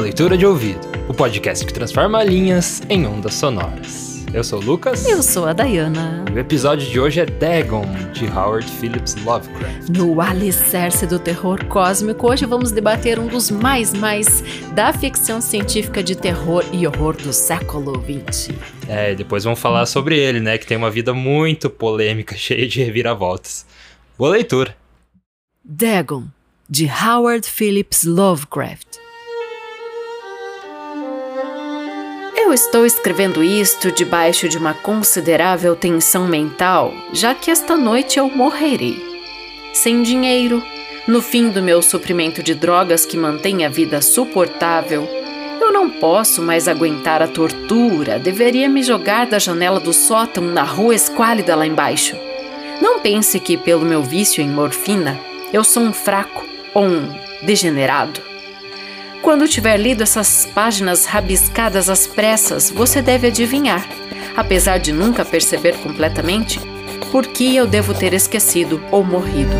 Leitura de Ouvido, o podcast que transforma linhas em ondas sonoras. Eu sou o Lucas. Eu sou a Dayana. E o episódio de hoje é Dagon, de Howard Phillips Lovecraft. No alicerce do terror cósmico, hoje vamos debater um dos mais mais da ficção científica de terror e horror do século XX. É, e depois vamos falar sobre ele, né, que tem uma vida muito polêmica, cheia de reviravoltas. Boa leitura. Dagon, de Howard Phillips Lovecraft. Eu estou escrevendo isto debaixo de uma considerável tensão mental, já que esta noite eu morrerei. Sem dinheiro, no fim do meu suprimento de drogas que mantém a vida suportável, eu não posso mais aguentar a tortura, deveria me jogar da janela do sótão na rua esquálida lá embaixo. Não pense que, pelo meu vício em morfina, eu sou um fraco ou um degenerado. Quando tiver lido essas páginas rabiscadas às pressas, você deve adivinhar, apesar de nunca perceber completamente, por que eu devo ter esquecido ou morrido.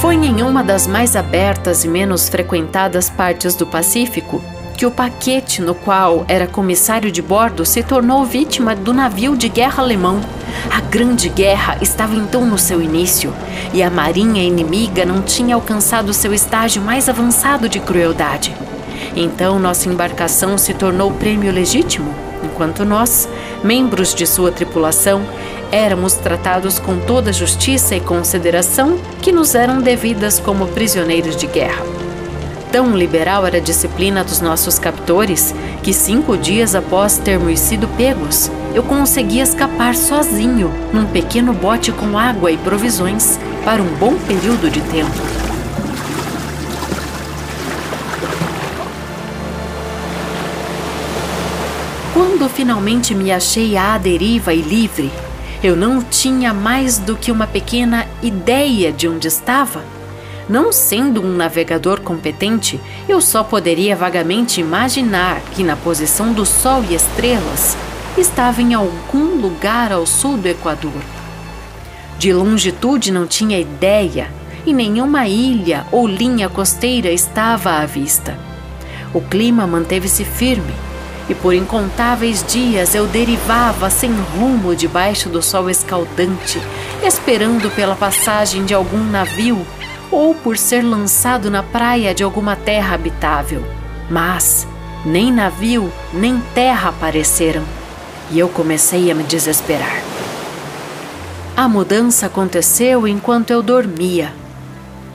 Foi em uma das mais abertas e menos frequentadas partes do Pacífico que o paquete no qual era comissário de bordo se tornou vítima do navio de guerra alemão. A Grande Guerra estava então no seu início e a marinha inimiga não tinha alcançado seu estágio mais avançado de crueldade. Então nossa embarcação se tornou prêmio legítimo, enquanto nós, membros de sua tripulação, éramos tratados com toda a justiça e consideração que nos eram devidas como prisioneiros de guerra. Tão liberal era a disciplina dos nossos captores que cinco dias após termos sido pegos, eu consegui escapar sozinho num pequeno bote com água e provisões para um bom período de tempo. Quando finalmente me achei à deriva e livre, eu não tinha mais do que uma pequena ideia de onde estava não sendo um navegador competente, eu só poderia vagamente imaginar que, na posição do Sol e estrelas, estava em algum lugar ao sul do Equador. De longitude não tinha ideia e nenhuma ilha ou linha costeira estava à vista. O clima manteve-se firme e por incontáveis dias eu derivava sem rumo debaixo do sol escaldante, esperando pela passagem de algum navio ou por ser lançado na praia de alguma terra habitável. Mas nem navio nem terra apareceram e eu comecei a me desesperar. A mudança aconteceu enquanto eu dormia.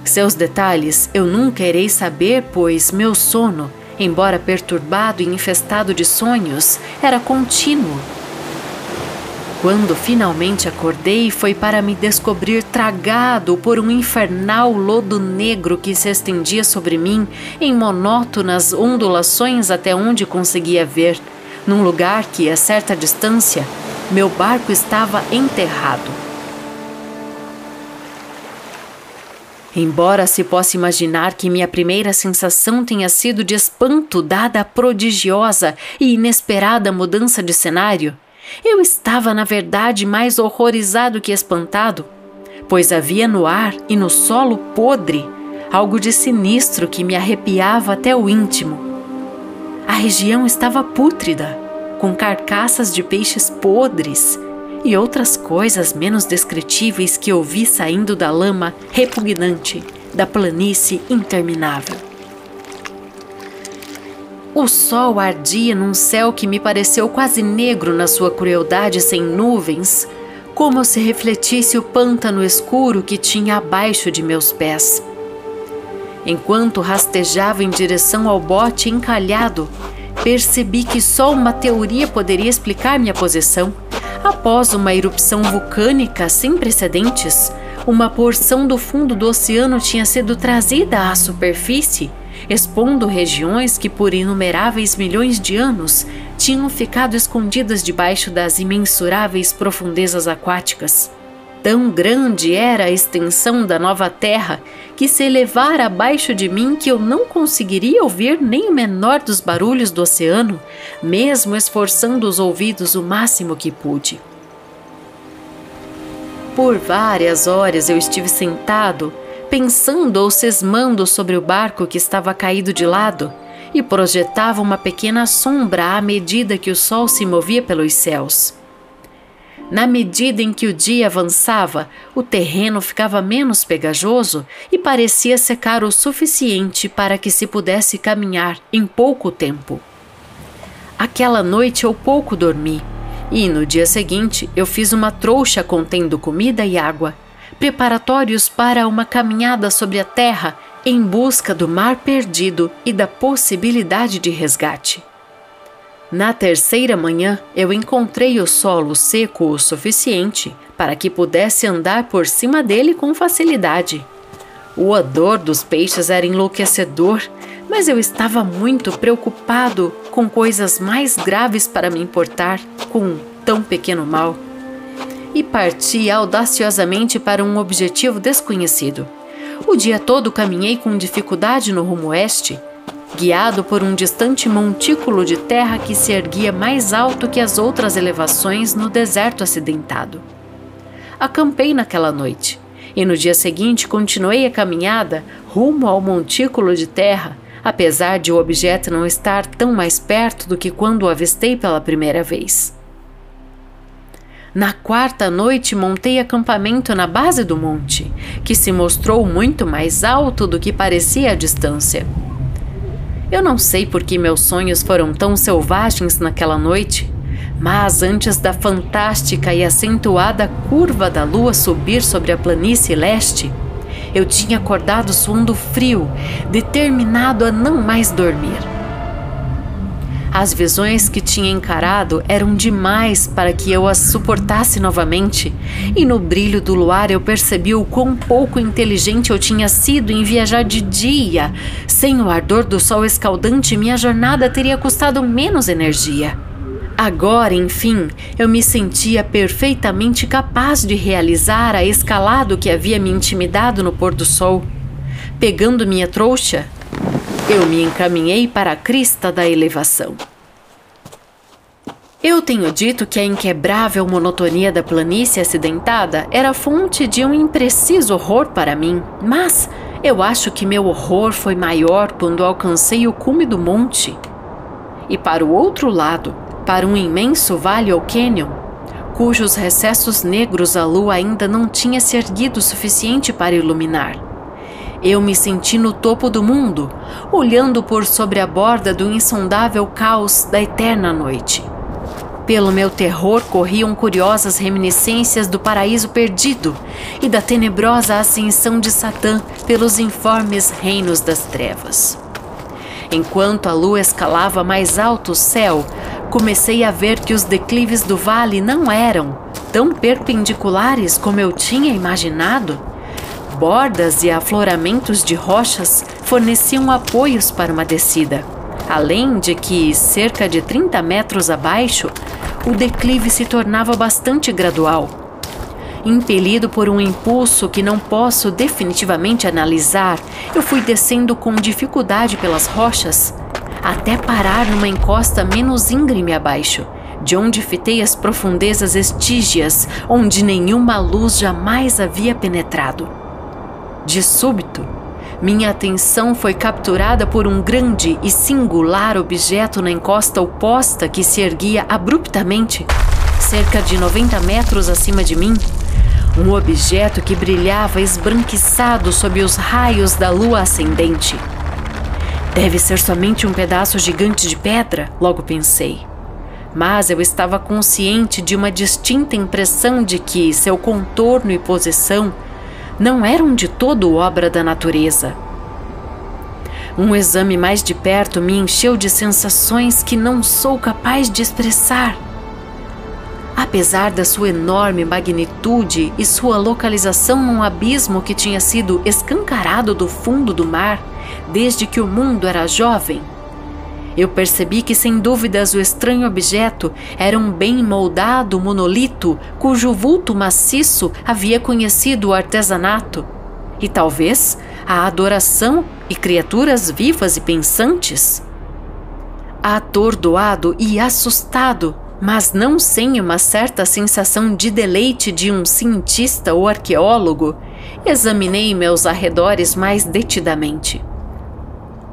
Seus detalhes eu nunca irei saber, pois meu sono, embora perturbado e infestado de sonhos, era contínuo quando finalmente acordei, foi para me descobrir tragado por um infernal lodo negro que se estendia sobre mim em monótonas ondulações até onde conseguia ver, num lugar que, a certa distância, meu barco estava enterrado. Embora se possa imaginar que minha primeira sensação tenha sido de espanto dada a prodigiosa e inesperada mudança de cenário, eu estava, na verdade, mais horrorizado que espantado, pois havia no ar e no solo podre algo de sinistro que me arrepiava até o íntimo. A região estava pútrida, com carcaças de peixes podres e outras coisas menos descritíveis que eu vi saindo da lama repugnante da planície interminável. O sol ardia num céu que me pareceu quase negro na sua crueldade sem nuvens, como se refletisse o pântano escuro que tinha abaixo de meus pés. Enquanto rastejava em direção ao bote encalhado, percebi que só uma teoria poderia explicar minha posição. Após uma erupção vulcânica sem precedentes, uma porção do fundo do oceano tinha sido trazida à superfície expondo regiões que por inumeráveis milhões de anos tinham ficado escondidas debaixo das imensuráveis profundezas aquáticas. Tão grande era a extensão da nova terra que se elevara abaixo de mim que eu não conseguiria ouvir nem o menor dos barulhos do oceano, mesmo esforçando os ouvidos o máximo que pude. Por várias horas eu estive sentado, pensando ou cismando sobre o barco que estava caído de lado e projetava uma pequena sombra à medida que o sol se movia pelos céus. Na medida em que o dia avançava, o terreno ficava menos pegajoso e parecia secar o suficiente para que se pudesse caminhar em pouco tempo. Aquela noite eu pouco dormi e no dia seguinte eu fiz uma trouxa contendo comida e água, preparatórios para uma caminhada sobre a terra em busca do mar perdido e da possibilidade de resgate. Na terceira manhã, eu encontrei o solo seco o suficiente para que pudesse andar por cima dele com facilidade. O odor dos peixes era enlouquecedor, mas eu estava muito preocupado com coisas mais graves para me importar com um tão pequeno mal. E parti audaciosamente para um objetivo desconhecido. O dia todo caminhei com dificuldade no rumo oeste, guiado por um distante montículo de terra que se erguia mais alto que as outras elevações no deserto acidentado. Acampei naquela noite e no dia seguinte continuei a caminhada rumo ao montículo de terra, apesar de o objeto não estar tão mais perto do que quando o avistei pela primeira vez. Na quarta noite, montei acampamento na base do monte, que se mostrou muito mais alto do que parecia à distância. Eu não sei por que meus sonhos foram tão selvagens naquela noite, mas antes da fantástica e acentuada curva da lua subir sobre a planície leste, eu tinha acordado suando frio, determinado a não mais dormir. As visões que tinha encarado eram demais para que eu as suportasse novamente, e no brilho do luar eu percebi o quão pouco inteligente eu tinha sido em viajar de dia. Sem o ardor do sol escaldante, minha jornada teria custado menos energia. Agora, enfim, eu me sentia perfeitamente capaz de realizar a escalada que havia me intimidado no pôr do sol. Pegando minha trouxa, eu me encaminhei para a crista da elevação. Eu tenho dito que a inquebrável monotonia da planície acidentada era fonte de um impreciso horror para mim, mas eu acho que meu horror foi maior quando alcancei o cume do monte. E para o outro lado, para um imenso vale ou cânion, cujos recessos negros a lua ainda não tinha se erguido o suficiente para iluminar. Eu me senti no topo do mundo, olhando por sobre a borda do insondável caos da eterna noite. Pelo meu terror corriam curiosas reminiscências do paraíso perdido e da tenebrosa ascensão de Satã pelos informes reinos das trevas. Enquanto a lua escalava mais alto o céu, comecei a ver que os declives do vale não eram tão perpendiculares como eu tinha imaginado Bordas e afloramentos de rochas forneciam apoios para uma descida, além de que, cerca de 30 metros abaixo, o declive se tornava bastante gradual. Impelido por um impulso que não posso definitivamente analisar, eu fui descendo com dificuldade pelas rochas, até parar numa encosta menos íngreme abaixo, de onde fitei as profundezas estígias onde nenhuma luz jamais havia penetrado. De súbito, minha atenção foi capturada por um grande e singular objeto na encosta oposta que se erguia abruptamente, cerca de 90 metros acima de mim. Um objeto que brilhava esbranquiçado sob os raios da lua ascendente. Deve ser somente um pedaço gigante de pedra, logo pensei. Mas eu estava consciente de uma distinta impressão de que seu contorno e posição não eram de todo obra da natureza. Um exame mais de perto me encheu de sensações que não sou capaz de expressar. Apesar da sua enorme magnitude e sua localização num abismo que tinha sido escancarado do fundo do mar desde que o mundo era jovem, eu percebi que, sem dúvidas, o estranho objeto era um bem moldado monolito cujo vulto maciço havia conhecido o artesanato e talvez a adoração e criaturas vivas e pensantes. Atordoado e assustado, mas não sem uma certa sensação de deleite de um cientista ou arqueólogo, examinei meus arredores mais detidamente.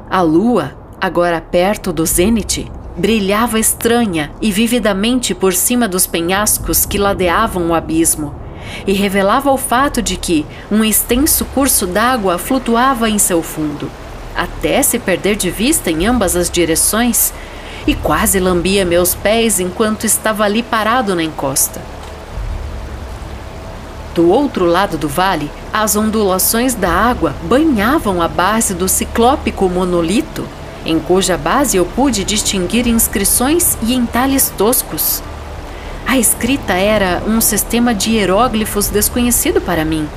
A lua, agora perto do zênite, brilhava estranha e vividamente por cima dos penhascos que ladeavam o abismo, e revelava o fato de que um extenso curso d'água flutuava em seu fundo, até se perder de vista em ambas as direções, e quase lambia meus pés enquanto estava ali parado na encosta. Do outro lado do vale, as ondulações da água banhavam a base do ciclópico monolito, em cuja base eu pude distinguir inscrições e entalhes toscos. A escrita era um sistema de hieróglifos desconhecido para mim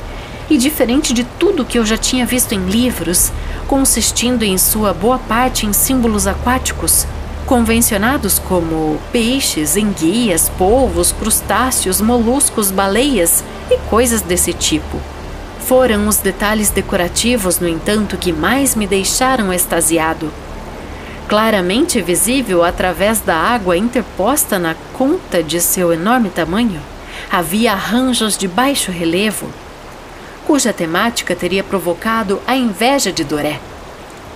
e diferente de tudo que eu já tinha visto em livros, consistindo em sua boa parte em símbolos aquáticos, convencionados como peixes, enguias, polvos, crustáceos, moluscos, baleias e coisas desse tipo. Foram os detalhes decorativos, no entanto, que mais me deixaram extasiado. Claramente visível através da água interposta na conta de seu enorme tamanho, havia arranjos de baixo relevo, cuja temática teria provocado a inveja de Doré.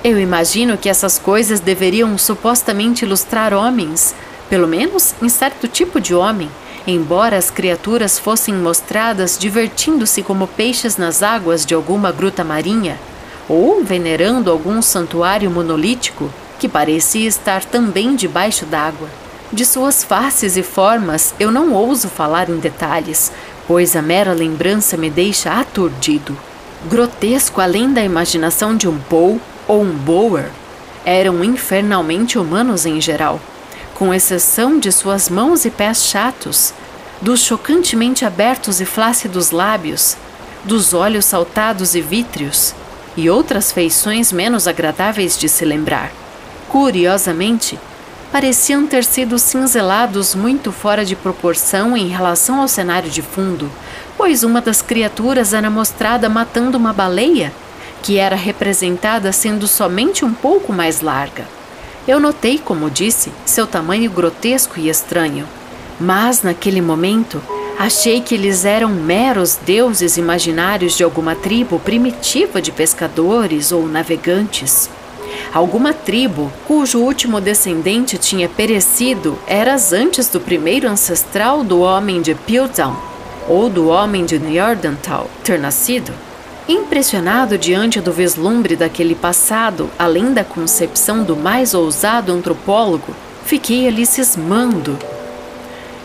Eu imagino que essas coisas deveriam supostamente ilustrar homens, pelo menos em certo tipo de homem, embora as criaturas fossem mostradas divertindo-se como peixes nas águas de alguma gruta marinha, ou venerando algum santuário monolítico que parecia estar também debaixo d'água. De suas faces e formas eu não ouso falar em detalhes, pois a mera lembrança me deixa aturdido. Grotesco além da imaginação de um Poe ou um Boer, eram infernalmente humanos em geral com exceção de suas mãos e pés chatos, dos chocantemente abertos e flácidos lábios, dos olhos saltados e vítreos, e outras feições menos agradáveis de se lembrar. Curiosamente, pareciam ter sido cinzelados muito fora de proporção em relação ao cenário de fundo, pois uma das criaturas era mostrada matando uma baleia, que era representada sendo somente um pouco mais larga. Eu notei, como disse, seu tamanho grotesco e estranho, mas naquele momento achei que eles eram meros deuses imaginários de alguma tribo primitiva de pescadores ou navegantes. Alguma tribo cujo último descendente tinha perecido eras antes do primeiro ancestral do homem de Piltdown ou do homem de Jordantal ter nascido. Impressionado diante do vislumbre daquele passado, além da concepção do mais ousado antropólogo, fiquei ali cismando.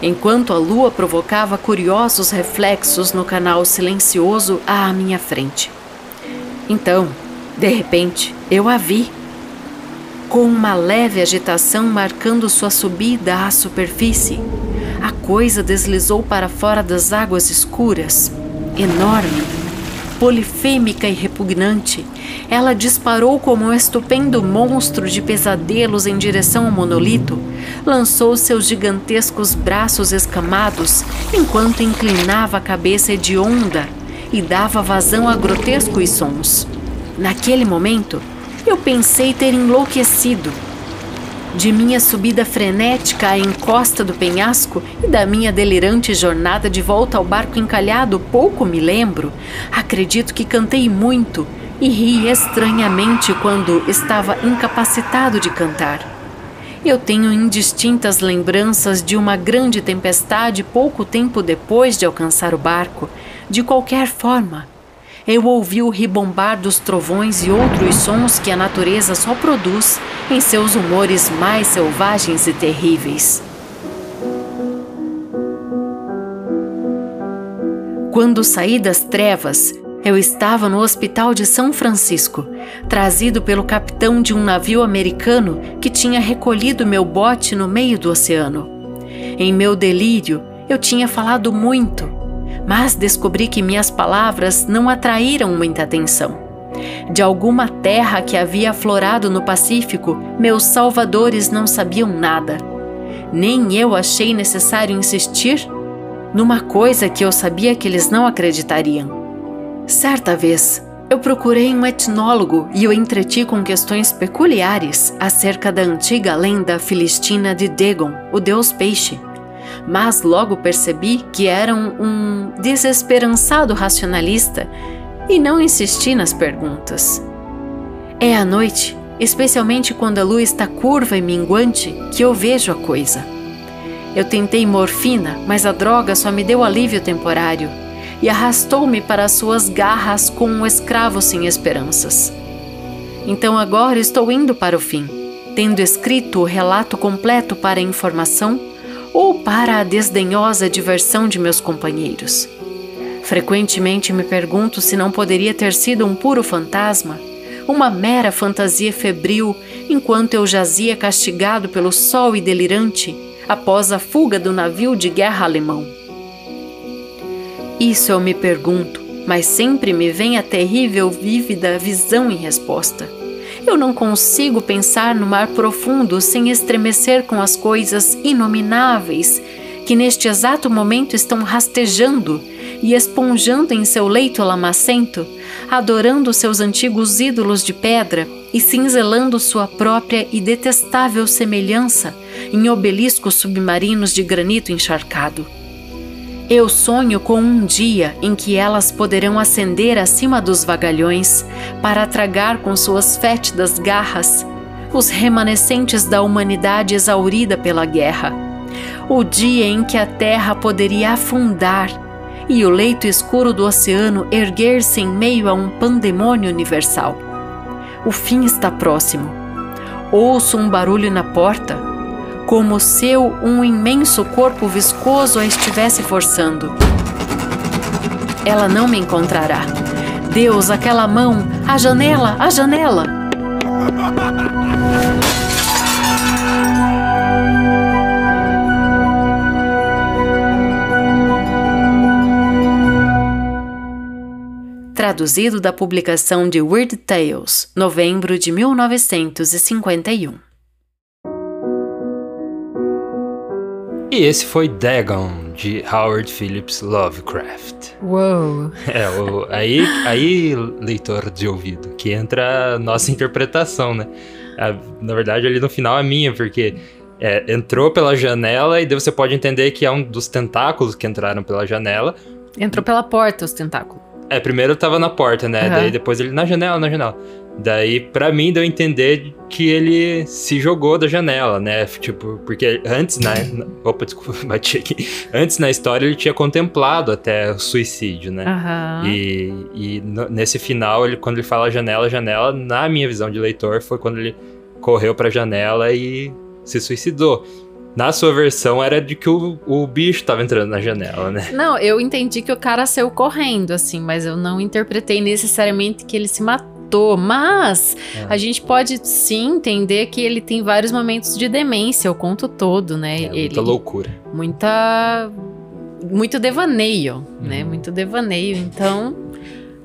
Enquanto a lua provocava curiosos reflexos no canal silencioso à minha frente. Então, de repente, eu a vi. Com uma leve agitação marcando sua subida à superfície, a coisa deslizou para fora das águas escuras, enorme polifêmica e repugnante, ela disparou como um estupendo monstro de pesadelos em direção ao monolito, lançou seus gigantescos braços escamados enquanto inclinava a cabeça hedionda e dava vazão a grotescos sons. Naquele momento, eu pensei ter enlouquecido de minha subida frenética à encosta do penhasco e da minha delirante jornada de volta ao barco encalhado, pouco me lembro. Acredito que cantei muito e ri estranhamente quando estava incapacitado de cantar. Eu tenho indistintas lembranças de uma grande tempestade pouco tempo depois de alcançar o barco. De qualquer forma, eu ouvi o ribombar dos trovões e outros sons que a natureza só produz em seus humores mais selvagens e terríveis. Quando saí das trevas, eu estava no hospital de São Francisco, trazido pelo capitão de um navio americano que tinha recolhido meu bote no meio do oceano. Em meu delírio, eu tinha falado muito mas descobri que minhas palavras não atraíram muita atenção. De alguma terra que havia aflorado no Pacífico, meus salvadores não sabiam nada. Nem eu achei necessário insistir numa coisa que eu sabia que eles não acreditariam. Certa vez, eu procurei um etnólogo e o entreti com questões peculiares acerca da antiga lenda filistina de Dagon, o deus peixe mas logo percebi que era um, desesperançado racionalista e não insisti nas perguntas. É à noite, especialmente quando a lua está curva e minguante, que eu vejo a coisa. Eu tentei morfina, mas a droga só me deu alívio temporário e arrastou-me para suas garras como um escravo sem esperanças. Então agora estou indo para o fim, tendo escrito o relato completo para a informação ou para a desdenhosa diversão de meus companheiros. Frequentemente me pergunto se não poderia ter sido um puro fantasma, uma mera fantasia febril, enquanto eu jazia castigado pelo sol e delirante após a fuga do navio de guerra alemão. Isso eu me pergunto, mas sempre me vem a terrível, vívida visão em resposta. Eu não consigo pensar no mar profundo sem estremecer com as coisas inomináveis que neste exato momento estão rastejando e esponjando em seu leito lamacento, adorando seus antigos ídolos de pedra e cinzelando sua própria e detestável semelhança em obeliscos submarinos de granito encharcado. Eu sonho com um dia em que elas poderão ascender acima dos vagalhões para tragar com suas fétidas garras os remanescentes da humanidade exaurida pela guerra. O dia em que a terra poderia afundar e o leito escuro do oceano erguer-se em meio a um pandemônio universal. O fim está próximo. Ouço um barulho na porta como se um imenso corpo viscoso a estivesse forçando. Ela não me encontrará. Deus, aquela mão, a janela, a janela! Traduzido da publicação de Weird Tales, novembro de 1951. E esse foi Dagon, de Howard Phillips Lovecraft. Uou! É, o, aí, aí, leitor de ouvido, que entra a nossa interpretação, né? A, na verdade, ali no final é minha, porque é, entrou pela janela e daí você pode entender que é um dos tentáculos que entraram pela janela. Entrou pela porta os tentáculos. É, primeiro tava na porta, né? Uhum. Daí depois ele na janela, na janela. Daí, para mim, deu a entender que ele se jogou da janela, né? Tipo, porque antes, na. Opa, desculpa, bati aqui. Antes na história ele tinha contemplado até o suicídio, né? Uhum. E, e nesse final, ele, quando ele fala janela, janela, na minha visão de leitor, foi quando ele correu pra janela e se suicidou. Na sua versão era de que o, o bicho tava entrando na janela, né? Não, eu entendi que o cara saiu correndo, assim, mas eu não interpretei necessariamente que ele se matou. Mas é. a gente pode sim entender que ele tem vários momentos de demência, o conto todo, né? É, muita ele, loucura. Muita. Muito devaneio, né? uhum. né? Muito devaneio. Então,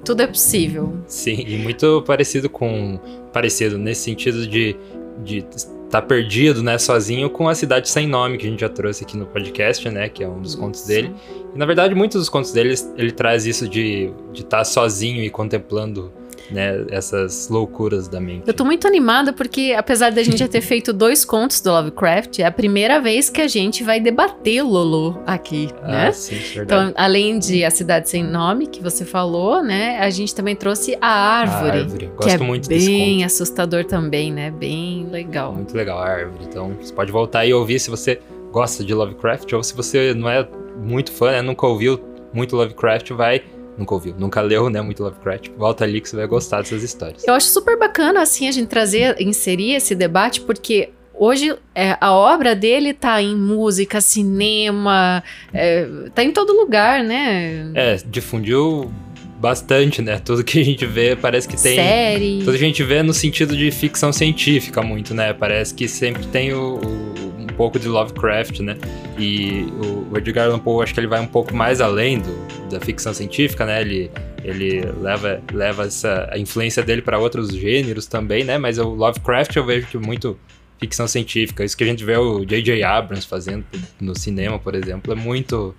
tudo é possível. Sim, e muito parecido com. Parecido nesse sentido de, de tá perdido, né, sozinho com a Cidade Sem Nome, que a gente já trouxe aqui no podcast, né, que é um dos contos dele. E na verdade, muitos dos contos dele, ele traz isso de estar tá sozinho e contemplando né, essas loucuras da mente. Eu tô muito animada porque, apesar da gente já ter feito dois contos do Lovecraft, é a primeira vez que a gente vai debater Lolo aqui, ah, né? Sim, é verdade. Então, além de A Cidade Sem Nome, que você falou, né, a gente também trouxe A Árvore. A Árvore. Gosto que é muito bem assustador também, né? Bem legal. Muito legal a Árvore. Então, você pode voltar e ouvir se você gosta de Lovecraft ou se você não é muito fã, né, nunca ouviu muito Lovecraft, vai nunca ouviu, nunca leu, né, muito Lovecraft, volta ali que você vai gostar dessas histórias. Eu acho super bacana, assim, a gente trazer, inserir esse debate, porque hoje é, a obra dele tá em música, cinema, é, tá em todo lugar, né? É, difundiu bastante, né? Tudo que a gente vê parece que tem. Série. Tudo que a gente vê no sentido de ficção científica, muito, né? Parece que sempre tem o, o pouco de Lovecraft, né? E o, Edgar Allan Poe, acho que ele vai um pouco mais além do, da ficção científica, né? Ele, ele leva, leva essa, a influência dele para outros gêneros também, né? Mas o Lovecraft eu vejo que muito ficção científica. Isso que a gente vê o J.J. Abrams fazendo no cinema, por exemplo, é muito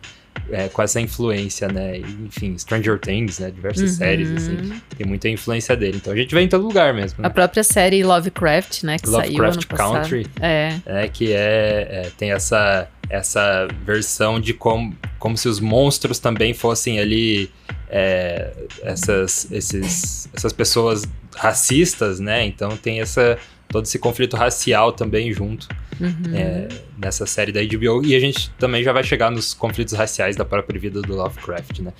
é, com essa influência, né? Enfim, Stranger Things, né? Diversas Uhum. séries, assim, tem muita influência dele. Então a gente vê em todo lugar mesmo. A Né? própria série Lovecraft, né? Que saiu ano Lovecraft passado. Country, É. é, que é, é, tem essa, essa versão de como, como se os monstros também fossem ali é, essas, esses, essas pessoas racistas, né? Então tem essa todo esse conflito racial também junto Uhum. é, nessa série da HBO. E a gente também já vai chegar nos conflitos raciais da própria vida do Lovecraft, né?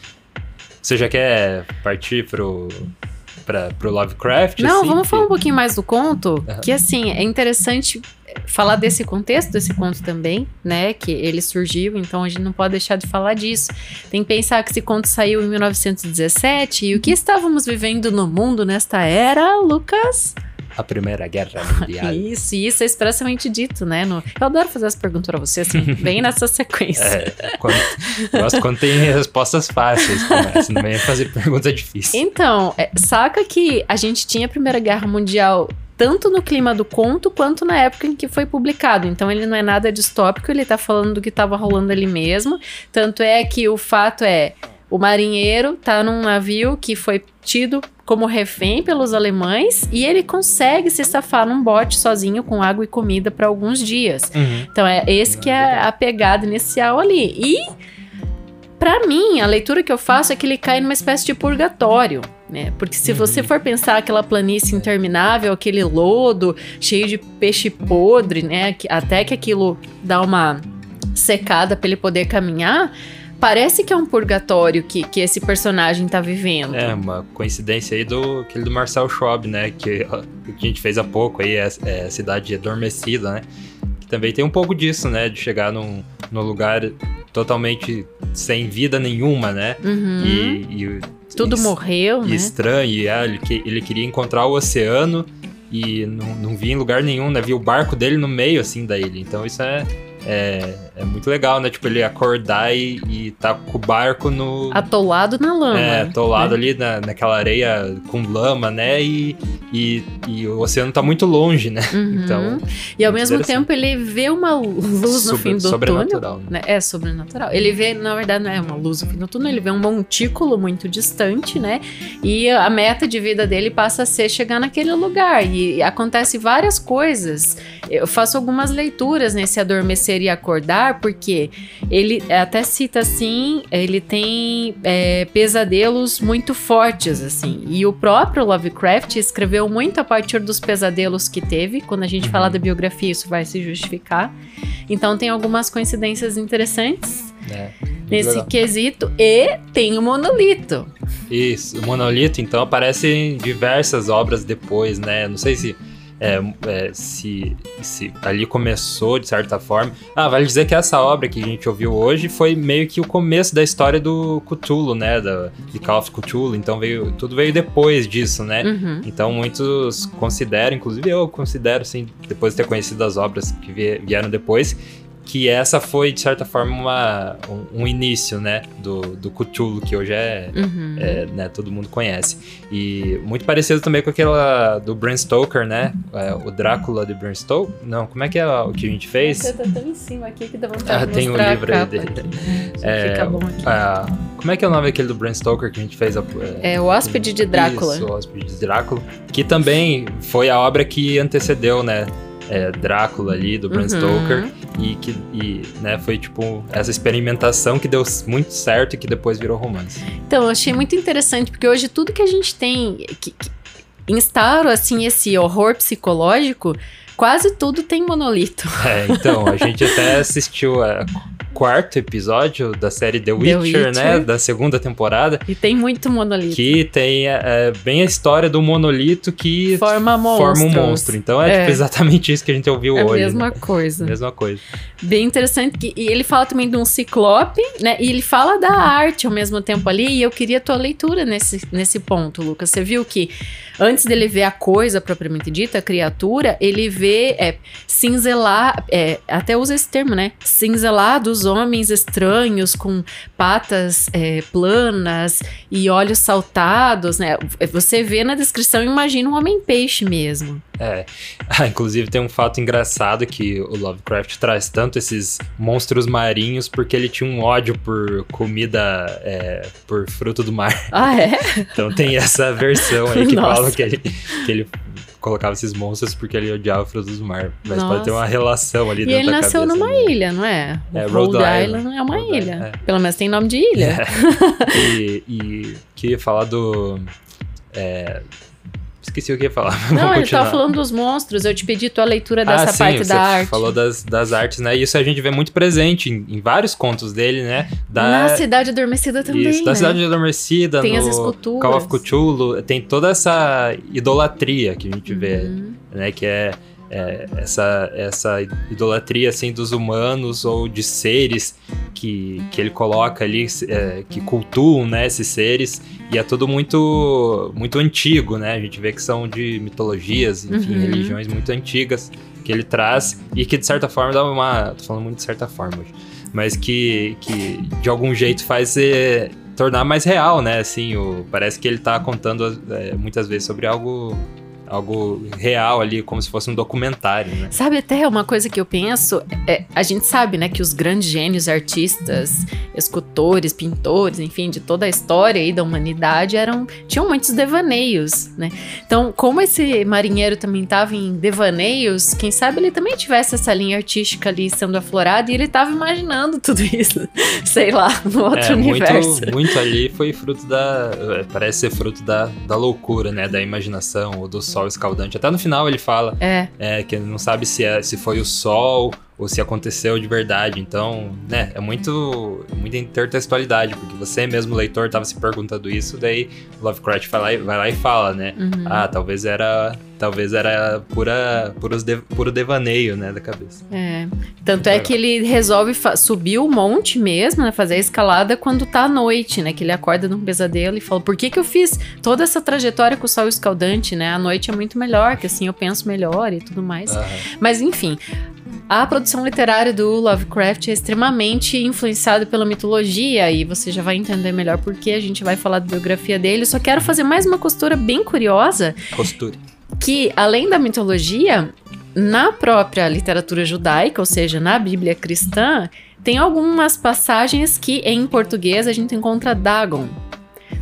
Você já quer partir pro, pra, pro Lovecraft? Não, assim? vamos falar um Que- pouquinho mais do conto, Aham. que assim, é interessante falar desse contexto desse conto também, né, que ele surgiu, então a gente não pode deixar de falar disso. Tem que pensar que esse conto saiu em 1917 e o que estávamos vivendo no mundo nesta era, Lucas? A Primeira Guerra Mundial. Isso, isso é expressamente dito, né? no- Eu adoro fazer as perguntas pra você, assim, bem nessa sequência. É, quando, gosto quando tem respostas fáceis, começa, não vem fazer pergunta difícil. Então, é, saca que a gente tinha a Primeira Guerra Mundial tanto no clima do conto quanto na época em que foi publicado. Então ele não é nada distópico, ele tá falando do que tava rolando ali mesmo. Tanto é que o fato é o marinheiro tá num navio que foi tido como refém pelos alemães e ele consegue se safar num bote sozinho com água e comida para alguns dias. Uhum. Então é esse que é a pegada inicial ali. E Pra mim, a leitura que eu faço é que ele cai numa espécie de purgatório, né? Porque se você for pensar aquela planície interminável, aquele lodo cheio de peixe podre, né? Até que aquilo dá uma secada pra ele poder caminhar, parece que é um purgatório que, que esse personagem tá vivendo. É, uma coincidência aí do aquele do Marcel Schwab, né? Que, que a gente fez há pouco aí, é, é a cidade adormecida, né? Que também tem um pouco disso, né? De chegar num, num lugar totalmente sem vida nenhuma, né? Uhum. E, e- Tudo e- morreu, e né? estranho, e é, ele, ele queria encontrar o oceano e não, não via em lugar nenhum, né? Via o barco dele no meio, assim, da ilha. Então isso é, é, é muito legal, né? Tipo, ele acordar e, e tá com o barco no... Atolado na lama. É, atolado né? ali na, naquela areia com lama, né? E, e, e o oceano tá muito longe, né? Uhum. Então, E ao mesmo interessante. tempo ele vê uma luz no Sobre- fim do túnel. sobrenatural, né? né? É sobrenatural. Ele vê, na verdade, não é uma luz no fim do túnel, ele vê um montículo muito distante, né? E a meta de vida dele passa a ser chegar naquele lugar. E acontece várias coisas. Eu faço algumas leituras nesse adormecer e acordar, porque ele até cita assim, ele tem é, pesadelos muito fortes, assim. E o próprio Lovecraft escreveu muito a partir dos pesadelos que teve. Quando a gente Uhum. falar da biografia, isso vai se justificar. Então tem algumas coincidências interessantes É, nesse legal. quesito. E tem o monolito. Isso, o monolito, então, aparece em diversas obras depois, né? Não sei se, é, é, se, se ali começou, de certa forma. Ah, vale dizer que essa obra que a gente ouviu hoje foi meio que o começo da história do Cthulhu, né? Da, de Call of Cthulhu, então veio, tudo veio depois disso, né? Uhum. Então muitos consideram, inclusive eu considero, assim, depois de ter conhecido as obras que vie- vieram depois, que essa foi, de certa forma, uma, um, um início, né, do, do Cthulhu, que hoje é, Uhum. é, né, todo mundo conhece. E muito parecido também com aquela do Bram Stoker, né, é, o Drácula de Bram Stoker. Não, como é que é o que a gente fez? Você tá tão em cima aqui que dá vontade Ah, de tem um livro aí dele. aqui. É, Fica bom aqui. Ah, como é que é o nome daquele do Bram Stoker que a gente fez? a- É o Hóspede de Drácula. Isso, o Hóspede de Drácula. Que também foi a obra que antecedeu, né? é, Drácula ali, do Bram Uhum. Stoker. E que e, né, foi tipo essa experimentação que deu muito certo e que depois virou romance. Então, eu achei muito interessante, porque hoje tudo que a gente tem que, que instaura, assim, esse horror psicológico, quase tudo tem monolito. É, então, a gente até assistiu o quarto episódio da série The Witcher, Witcher. né? Da segunda temporada. E tem muito monolito. Que tem é, bem a história do monolito que Forma forma um monstro. Então é, É. tipo, exatamente isso que a gente ouviu É a hoje. mesma né? coisa. Mesma coisa. Bem interessante. que- e ele fala também de um ciclope, né? E ele fala da arte ao mesmo tempo ali. E eu queria a tua leitura nesse, nesse ponto, Lucas. Você viu que antes dele ver a coisa propriamente dita, a criatura, ele vê é, cinzelar, é, até usa esse termo, né? Cinzelados uns homens estranhos com patas é, planas e olhos saltados, né? Você vê na descrição, imagina um homem-peixe mesmo. É, ah, inclusive tem um fato engraçado que o Lovecraft traz tanto esses monstros marinhos porque ele tinha um ódio por comida, é, por fruto do mar. Ah, é? então tem essa versão aí que fala que ele, que ele colocava esses monstros porque ele odiava frutos do mar. Mas Nossa. pode ter uma relação ali e dentro da cabeça. E ele nasceu numa né? ilha, não é? É, Rhode, Rhode Island. Island. é uma Rhode ilha. É. Pelo menos tem nome de ilha. É. e, e queria falar do... É, Esqueci o que ia falar. Não, ele tava falando dos monstros. Eu te pedi tua leitura dessa ah, sim, parte da arte. falou das, das artes, né? Isso a gente vê muito presente em, em vários contos dele, né? Da... Na Cidade Adormecida também, Isso, da né? Cidade Adormecida, tem no as esculturas. Call of Cthulhu. Tem toda essa idolatria que a gente vê, uhum. né? Que é é, essa, essa idolatria assim dos humanos ou de seres que, que ele coloca ali é, que cultuam né, esses seres. E é tudo muito muito antigo né? A gente vê que são de mitologias enfim uhum. religiões muito antigas que ele traz e que de certa forma dá uma tô falando muito de certa forma hoje, mas que, que de algum jeito faz é, tornar mais real né? Assim o, parece que ele está contando é, muitas vezes sobre algo algo real ali, como se fosse um documentário, né? Sabe até uma coisa que eu penso, é, a gente sabe, né, que os grandes gênios artistas, escultores, pintores, enfim, de toda a história aí da humanidade eram tinham muitos devaneios, né? Então, como esse marinheiro também estava em devaneios, quem sabe ele também tivesse essa linha artística ali sendo aflorada e ele estava imaginando tudo isso, sei lá, no outro é, universo. Muito, muito ali foi fruto da, parece ser fruto da, da loucura, né, da imaginação ou do sol sol escaldante. Até no final ele fala é. É, que ele não sabe se, é, se foi o sol ou se aconteceu de verdade. Então, né, é muito muita intertextualidade, porque você mesmo, leitor, estava se perguntando isso, daí Lovecraft vai lá e, vai lá e fala, né? Uhum. Ah, talvez era talvez era pura, puros de, puro devaneio, né, da cabeça. É. Tanto é que ele resolve subir o monte mesmo, né, fazer a escalada quando tá à noite, né, que ele acorda num pesadelo e fala, por que que eu fiz toda essa trajetória com o sol escaldante, né, a noite é muito melhor, que assim eu penso melhor e tudo mais. Uhum. Mas enfim, a produção literária do Lovecraft é extremamente influenciada pela mitologia e você já vai entender melhor porque a gente vai falar da biografia dele. Só quero fazer mais uma costura bem curiosa. Costure. Que além da mitologia, na própria literatura judaica, ou seja, na Bíblia cristã, tem algumas passagens que em português a gente encontra Dagon,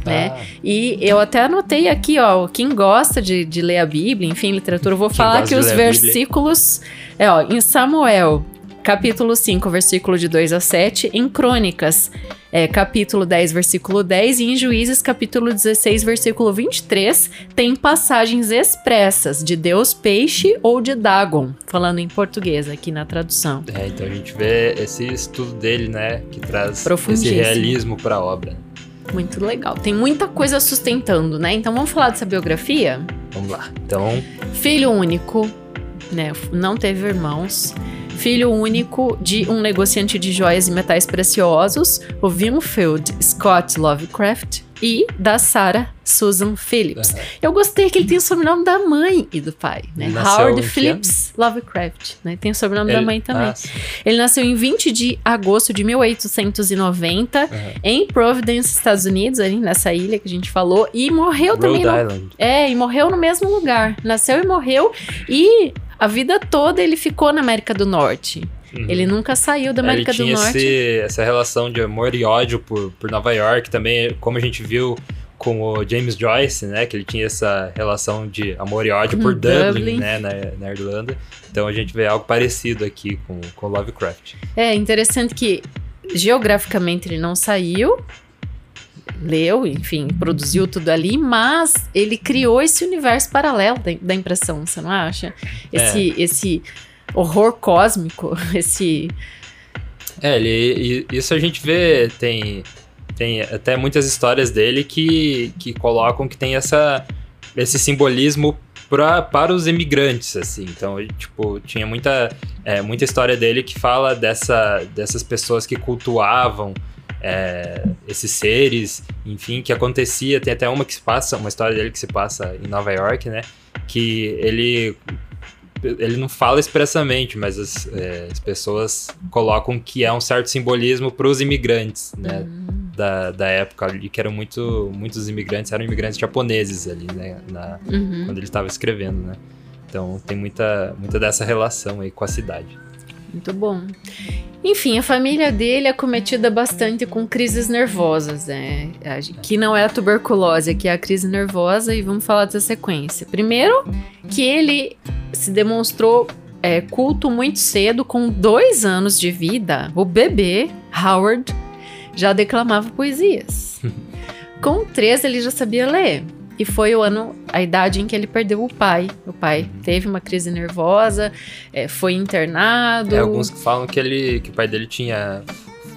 né? Ah. E eu até anotei aqui, ó, quem gosta de, de ler a Bíblia, enfim, literatura, eu vou quem falar que os versículos, é, ó, em Samuel, capítulo 5, versículo de 2 a 7, em Crônicas, é, capítulo 10, versículo 10, e em Juízes, capítulo 16, versículo 23, tem passagens expressas de Deus peixe ou de Dagon, falando em português aqui na tradução. É, então a gente vê esse estudo dele, né, que traz esse realismo para a obra. Muito legal. Tem muita coisa sustentando, né? Então vamos falar dessa biografia? Vamos lá. Então. Filho único, né? Não teve irmãos. Filho único de um negociante de joias e metais preciosos, o Winfield Scott Lovecraft, e da Sarah Susan Phillips. Uhum. Eu gostei que ele tem o sobrenome da mãe e do pai, né? Howard Phillips Lovecraft, né? Tem o sobrenome ele... da mãe também. Ah, ele nasceu em 20 de agosto de 1890 uhum. em Providence, Estados Unidos, ali nessa ilha que a gente falou, e morreu Rhode também. Island. No... É, e morreu no mesmo lugar. Nasceu e morreu e a vida toda ele ficou na América do Norte. Uhum. Ele nunca saiu da América ele tinha do Norte. Esse, essa relação de amor e ódio por, por Nova York também, como a gente viu com o James Joyce, né? Que ele tinha essa relação de amor e ódio por Dublin, Dublin, né? Na, na, Irlanda. Então a gente vê algo parecido aqui com, com Lovecraft. É interessante que geograficamente ele não saiu, leu, enfim, produziu tudo ali, mas ele criou esse universo paralelo da, da impressão, você não acha? Esse, é. esse horror cósmico, esse. É, ele, isso a gente vê, tem, tem até muitas histórias dele que, que colocam que tem essa, esse simbolismo pra, para os imigrantes, assim. Então, tipo, tinha muita, é, muita história dele que fala dessa, dessas pessoas que cultuavam é, esses seres, enfim, que acontecia. Tem até uma que se passa, uma história dele que se passa em Nova York, né? Que ele ele não fala expressamente, mas as, é, as pessoas colocam que é um certo simbolismo para os imigrantes, né? Uhum. Da, da época ali, que eram muito, muitos imigrantes, eram imigrantes japoneses ali, né? Na, uhum. Quando ele estava escrevendo, né? Então tem muita, muita dessa relação aí com a cidade. Muito bom. Enfim, a família dele é cometida bastante com crises nervosas, né? Que não é a tuberculose, aqui é a crise nervosa, e vamos falar dessa sequência. Primeiro, que ele se demonstrou é, culto muito cedo, com dois anos de vida. O bebê, Howard, já declamava poesias. com três, ele já sabia ler. E foi o ano, a idade em que ele perdeu o pai. O pai teve uma crise nervosa, é, foi internado. É, alguns que falam que ele, que o pai dele tinha,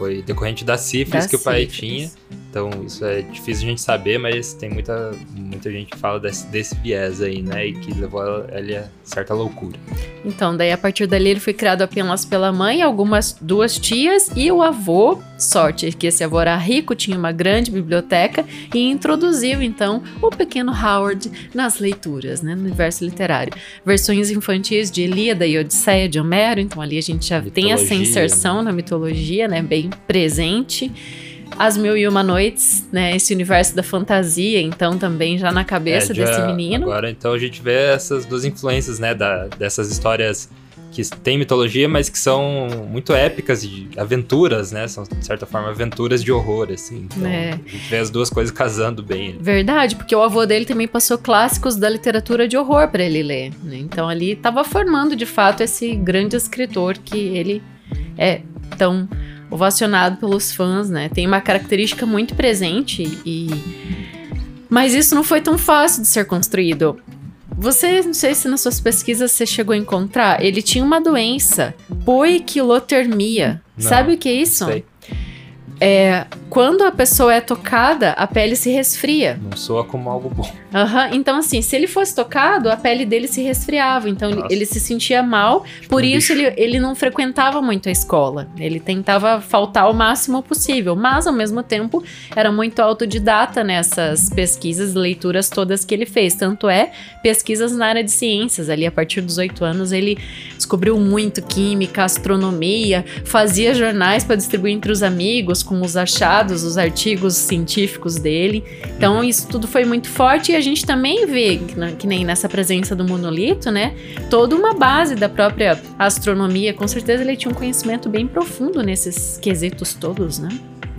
foi decorrente da sífilis que o pai sífilis. tinha. Então isso é difícil a gente saber, mas tem muita, muita gente que fala desse, desse viés aí, né? E que levou ele a certa loucura. Então, daí a partir dali ele foi criado apenas pela mãe, algumas duas tias e o avô. Sorte que esse avô era rico, tinha uma grande biblioteca e introduziu então o pequeno Howard nas leituras, né? No universo literário. Versões infantis de Ilíada e Odisseia de Homero, então ali a gente já mitologia, tem essa inserção né? na mitologia, né? Bem presente. As Mil e Uma Noites, né? Esse universo da fantasia, então, também já na cabeça é, já, desse menino. Agora, então, a gente vê essas duas influências, né? Da, dessas histórias que têm mitologia, mas que são muito épicas de aventuras, né? São, de certa forma, aventuras de horror, assim. Então, é. a gente vê as duas coisas casando bem. Verdade, porque o avô dele também passou clássicos da literatura de horror para ele ler. Né? Então, ali estava formando, de fato, esse grande escritor que ele é tão ovacionado pelos fãs, né? Tem uma característica muito presente e mas isso não foi tão fácil de ser construído. Você, não sei se nas suas pesquisas você chegou a encontrar, ele tinha uma doença, poiquilotermia. Não, Sabe o que é isso? Sei. É, quando a pessoa é tocada, a pele se resfria. Não soa como algo bom. Uhum. Então, assim, se ele fosse tocado, a pele dele se resfriava. Então, ele, ele, se sentia mal. Tipo por um isso, ele, ele não frequentava muito a escola. Ele tentava faltar o máximo possível. Mas, ao mesmo tempo, era muito autodidata nessas pesquisas, leituras todas que ele fez. Tanto é, pesquisas na área de ciências. Ali, a partir dos oito anos, ele descobriu muito química, astronomia, fazia jornais para distribuir entre os amigos com os achados, os artigos científicos dele. Então, isso tudo foi muito forte e a gente também vê, que nem nessa presença do monolito, né? Toda uma base da própria astronomia. Com certeza ele tinha um conhecimento bem profundo nesses quesitos todos, né?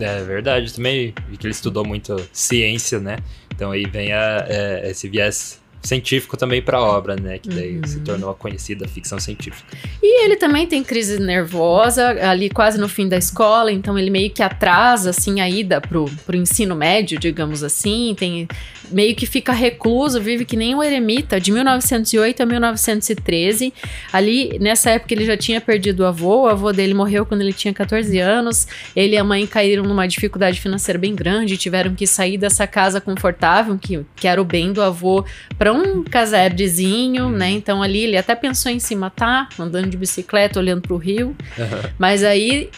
É verdade, também que ele estudou muito ciência, né? Então aí vem a, é, esse viés científico também para a obra, né? Que daí uhum. se tornou a conhecida ficção científica. E ele também tem crise nervosa ali quase no fim da escola, então ele meio que atrasa assim a ida pro, pro ensino médio, digamos assim, tem meio que fica recluso, vive que nem um eremita de 1908 a 1913. Ali nessa época ele já tinha perdido o avô, o avô dele morreu quando ele tinha 14 anos. Ele e a mãe caíram numa dificuldade financeira bem grande, tiveram que sair dessa casa confortável que, que era o bem do avô para um casebrezinho, né? Então ali ele até pensou em se matar, andando de bicicleta, olhando para o rio. Uhum. Mas aí,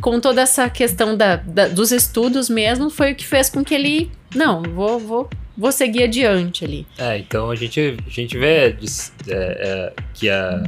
com toda essa questão da, da, dos estudos mesmo, foi o que fez com que ele. Não, vou, vou, vou seguir adiante ali. É, então a gente, a gente vê é, é, que a.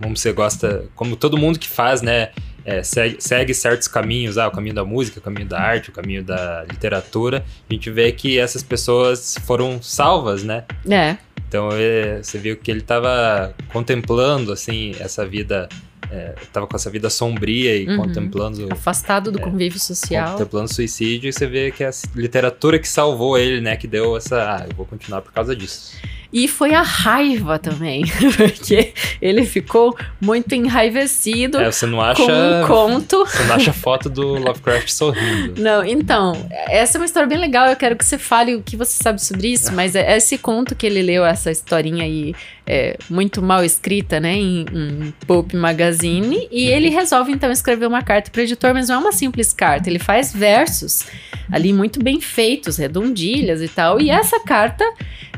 Como você gosta. Como todo mundo que faz, né? é, segue, segue, certos caminhos, ah, o caminho da música, o caminho da arte, o caminho da literatura, a gente vê que essas pessoas foram salvas, né? É. Então é, você viu que ele estava contemplando assim essa vida, é, com essa vida sombria e uhum. contemplando afastado do é, convívio social, contemplando suicídio. E você vê que é a literatura que salvou ele, né? Que deu essa, ah, eu vou continuar por causa disso. E foi a raiva também, porque ele ficou muito enraivecido é, você não acha, com um conto. Você não acha foto do Lovecraft sorrindo. Não, então, essa é uma história bem legal, eu quero que você fale o que você sabe sobre isso, mas é esse conto que ele leu, essa historinha aí, é, muito mal escrita, né, em, em Pulp Magazine, e ele resolve então escrever uma carta para o editor, mas não é uma simples carta, ele faz versos ali muito bem feitos, redondilhas e tal, e essa carta,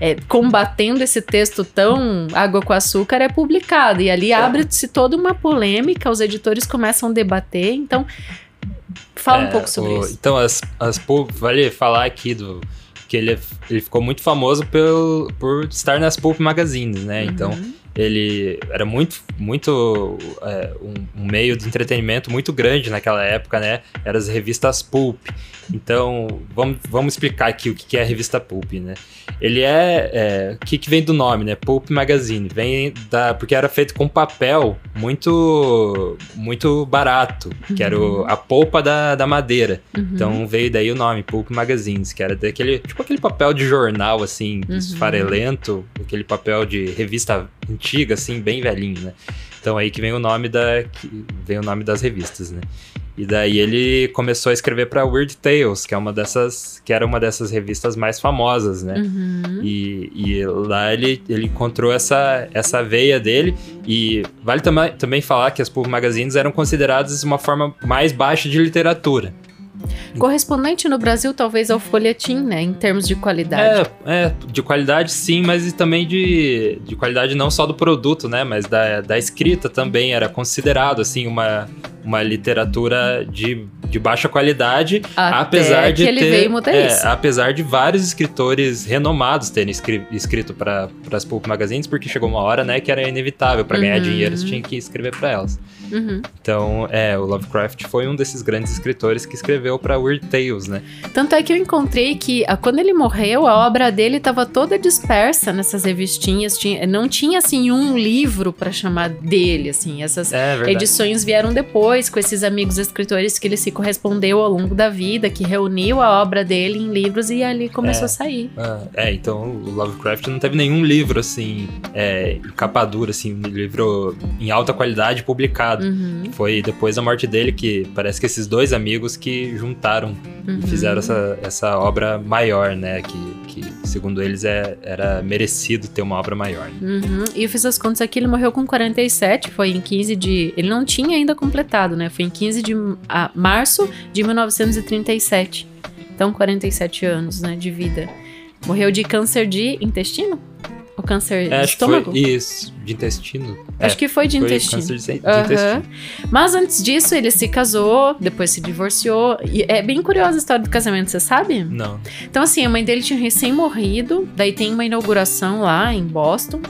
é, combatendo esse texto tão água com açúcar, é publicada, e ali abre-se toda uma polêmica, os editores começam a debater, então fala é, um pouco sobre o, isso. Então, as, as vale falar aqui do que ele, ele ficou muito famoso por, por estar nas Pulp Magazines, né? Uhum. Ele era muito, muito é, um, um, meio de entretenimento muito grande naquela época, né? Eram as revistas pulp. Então, vamos, vamos explicar aqui o que é a revista pulp, né? Ele é, é o que, que vem do nome, né? Pulp Magazine. Vem da porque era feito com papel muito muito barato, que era o, uhum. a polpa da, da madeira. Uhum. Então veio daí o nome Pulp Magazines, que era daquele tipo aquele papel de jornal assim, uhum. esfarelento, aquele papel de revista antiga, assim, bem velhinho, né? Então aí que vem o nome da vem o nome das revistas, né? E daí ele começou a escrever para Weird Tales, que é uma dessas, que era uma dessas revistas mais famosas, né? Uhum. E, e, lá ele, ele encontrou essa, essa veia dele. E vale tam também falar que as Pulp Magazines eram consideradas uma forma mais baixa de literatura. Correspondente no Brasil, talvez, ao folhetim, né? Em termos de qualidade. É, é de qualidade sim, mas também de, de qualidade não só do produto, né? Mas da, da escrita também. Era considerado, assim, uma, uma literatura de, de baixa qualidade, Até apesar de ele ter, veio mudar é, isso. apesar de vários escritores renomados terem escri escrito para as pulp magazines, porque chegou uma hora, né, que era inevitável para uhum. ganhar dinheiro, você tinha que escrever para elas. Uhum. Então, é, o Lovecraft foi um desses grandes escritores que escreveu para Weird Tales, né? Tanto é que eu encontrei que a, quando ele morreu, a obra dele estava toda dispersa nessas revistinhas, tinha, não tinha assim um livro para chamar dele, assim, essas é, edições vieram depois depois com esses amigos escritores que ele se correspondeu ao longo da vida, que reuniu a obra dele em livros e ali começou é, a sair. Ah, é, então o Lovecraft não teve nenhum livro assim, é, capa dura, assim, um livro em alta qualidade publicado. Uhum. Foi depois da morte dele que parece que esses dois amigos que juntaram uhum. e fizeram essa, essa obra maior, né? Que, que segundo eles é, era merecido ter uma obra maior. Né? Uhum. E eu fiz as contas aqui, ele morreu com 47, foi em 15 de. Ele não tinha ainda completado né? Foi em 15 de ah, março de 1937. Então, 47 anos, né, de vida. Morreu de câncer de intestino? O câncer é, de estômago? Foi isso, de intestino. Acho é, que foi de foi intestino. Câncer de, de uhum. intestino. Mas antes disso, ele se casou, depois se divorciou. E é bem curiosa a história do casamento, você sabe? Não. Então, assim, a mãe dele tinha recém-morrido, daí tem uma inauguração lá em Boston.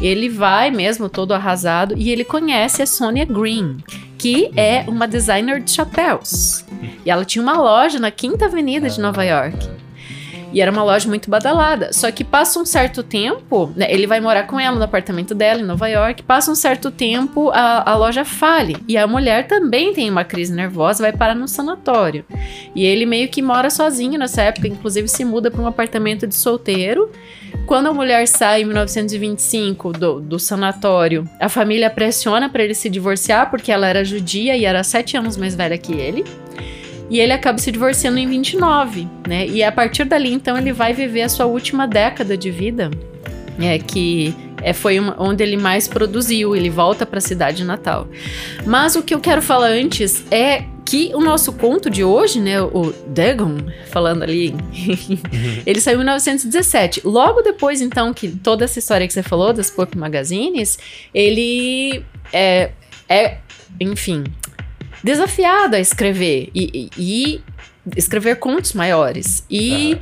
Ele vai mesmo todo arrasado e ele conhece a Sonia Green, que é uma designer de chapéus. E ela tinha uma loja na Quinta Avenida de Nova York. E era uma loja muito badalada. Só que passa um certo tempo, né, ele vai morar com ela no apartamento dela em Nova York. Passa um certo tempo, a, a loja fale. E a mulher também tem uma crise nervosa, vai parar no sanatório. E ele meio que mora sozinho nessa época, inclusive se muda para um apartamento de solteiro. Quando a mulher sai em 1925 do, do sanatório, a família pressiona para ele se divorciar porque ela era judia e era sete anos mais velha que ele. E ele acaba se divorciando em 29, né? E a partir dali, então, ele vai viver a sua última década de vida, é que é, foi uma, onde ele mais produziu. Ele volta para a cidade natal. Mas o que eu quero falar antes é que o nosso conto de hoje, né, o Dagon, falando ali, uhum. ele saiu em 1917. Logo depois, então, que toda essa história que você falou das Pop Magazines, ele é, é enfim, desafiado a escrever e, e, e escrever contos maiores. E.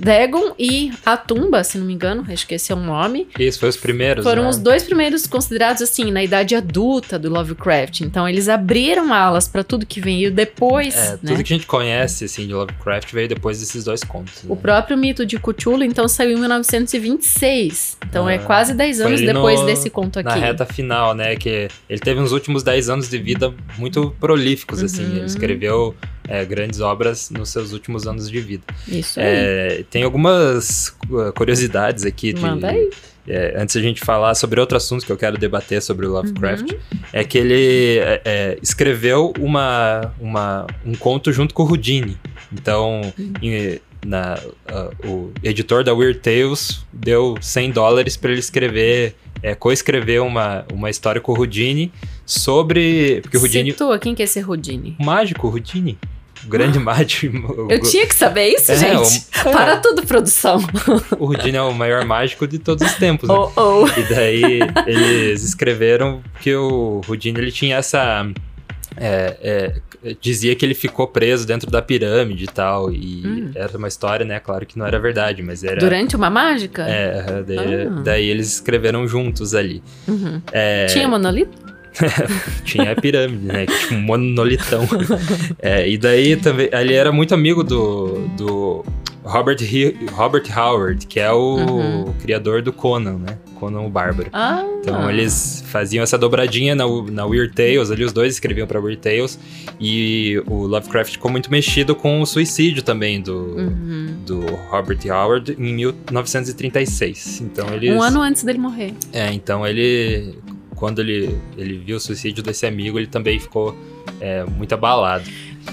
Dagon e A Tumba, se não me engano, acho que esse é o nome. Isso, foi os primeiros. Foram né? os dois primeiros considerados, assim, na idade adulta do Lovecraft. Então, eles abriram alas para tudo que veio depois. É, né? tudo que a gente conhece, assim, de Lovecraft veio depois desses dois contos. Né? O próprio mito de Cthulhu, então, saiu em 1926. Então, é ah, é quase 10 anos depois no, desse conto aqui. Na reta final, né? Que ele teve uns últimos 10 anos de vida muito prolíficos, assim. Ele uhum. escreveu é, grandes obras nos seus últimos anos de vida. Isso é, aí. tem algumas uh, curiosidades aqui. De, Manda aí. É, antes a gente falar sobre outro assunto que eu quero debater sobre o Lovecraft, uhum. é que ele é, é, escreveu uma, uma, um conto junto com o Houdini. Então, uhum. em, na, uh, o editor da Weird Tales deu 100 dólares para ele escrever, é, coescrever uma, uma história com o Houdini sobre. Porque o Houdini. Situa, quem que é esse Houdini? O mágico, Houdini. O grande mágico. Eu tinha que saber isso, é, gente. O... Para tudo, produção. O Houdini é o maior mágico de todos os tempos. Né? Oh, oh. E daí eles escreveram que o Houdini ele tinha essa é, é, dizia que ele ficou preso dentro da pirâmide e tal. E hum. era uma história, né? Claro que não era verdade, mas era. Durante uma mágica? É, daí, ah. daí eles escreveram juntos ali. Uhum. É... Tinha monolito? Tinha a pirâmide, né? Tipo um monolitão. é, e daí também. Ele era muito amigo do, do Robert, Robert Howard, que é o uhum. criador do Conan, né? Conan o Bárbaro. Ah. Então eles faziam essa dobradinha na, na Weird Tales, ali os dois escreviam para Weird Tales. E o Lovecraft ficou muito mexido com o suicídio também do, uhum. do Robert Howard em 1936. Então eles... Um ano antes dele morrer. É, então ele quando ele, ele viu o suicídio desse amigo, ele também ficou é, muito abalado.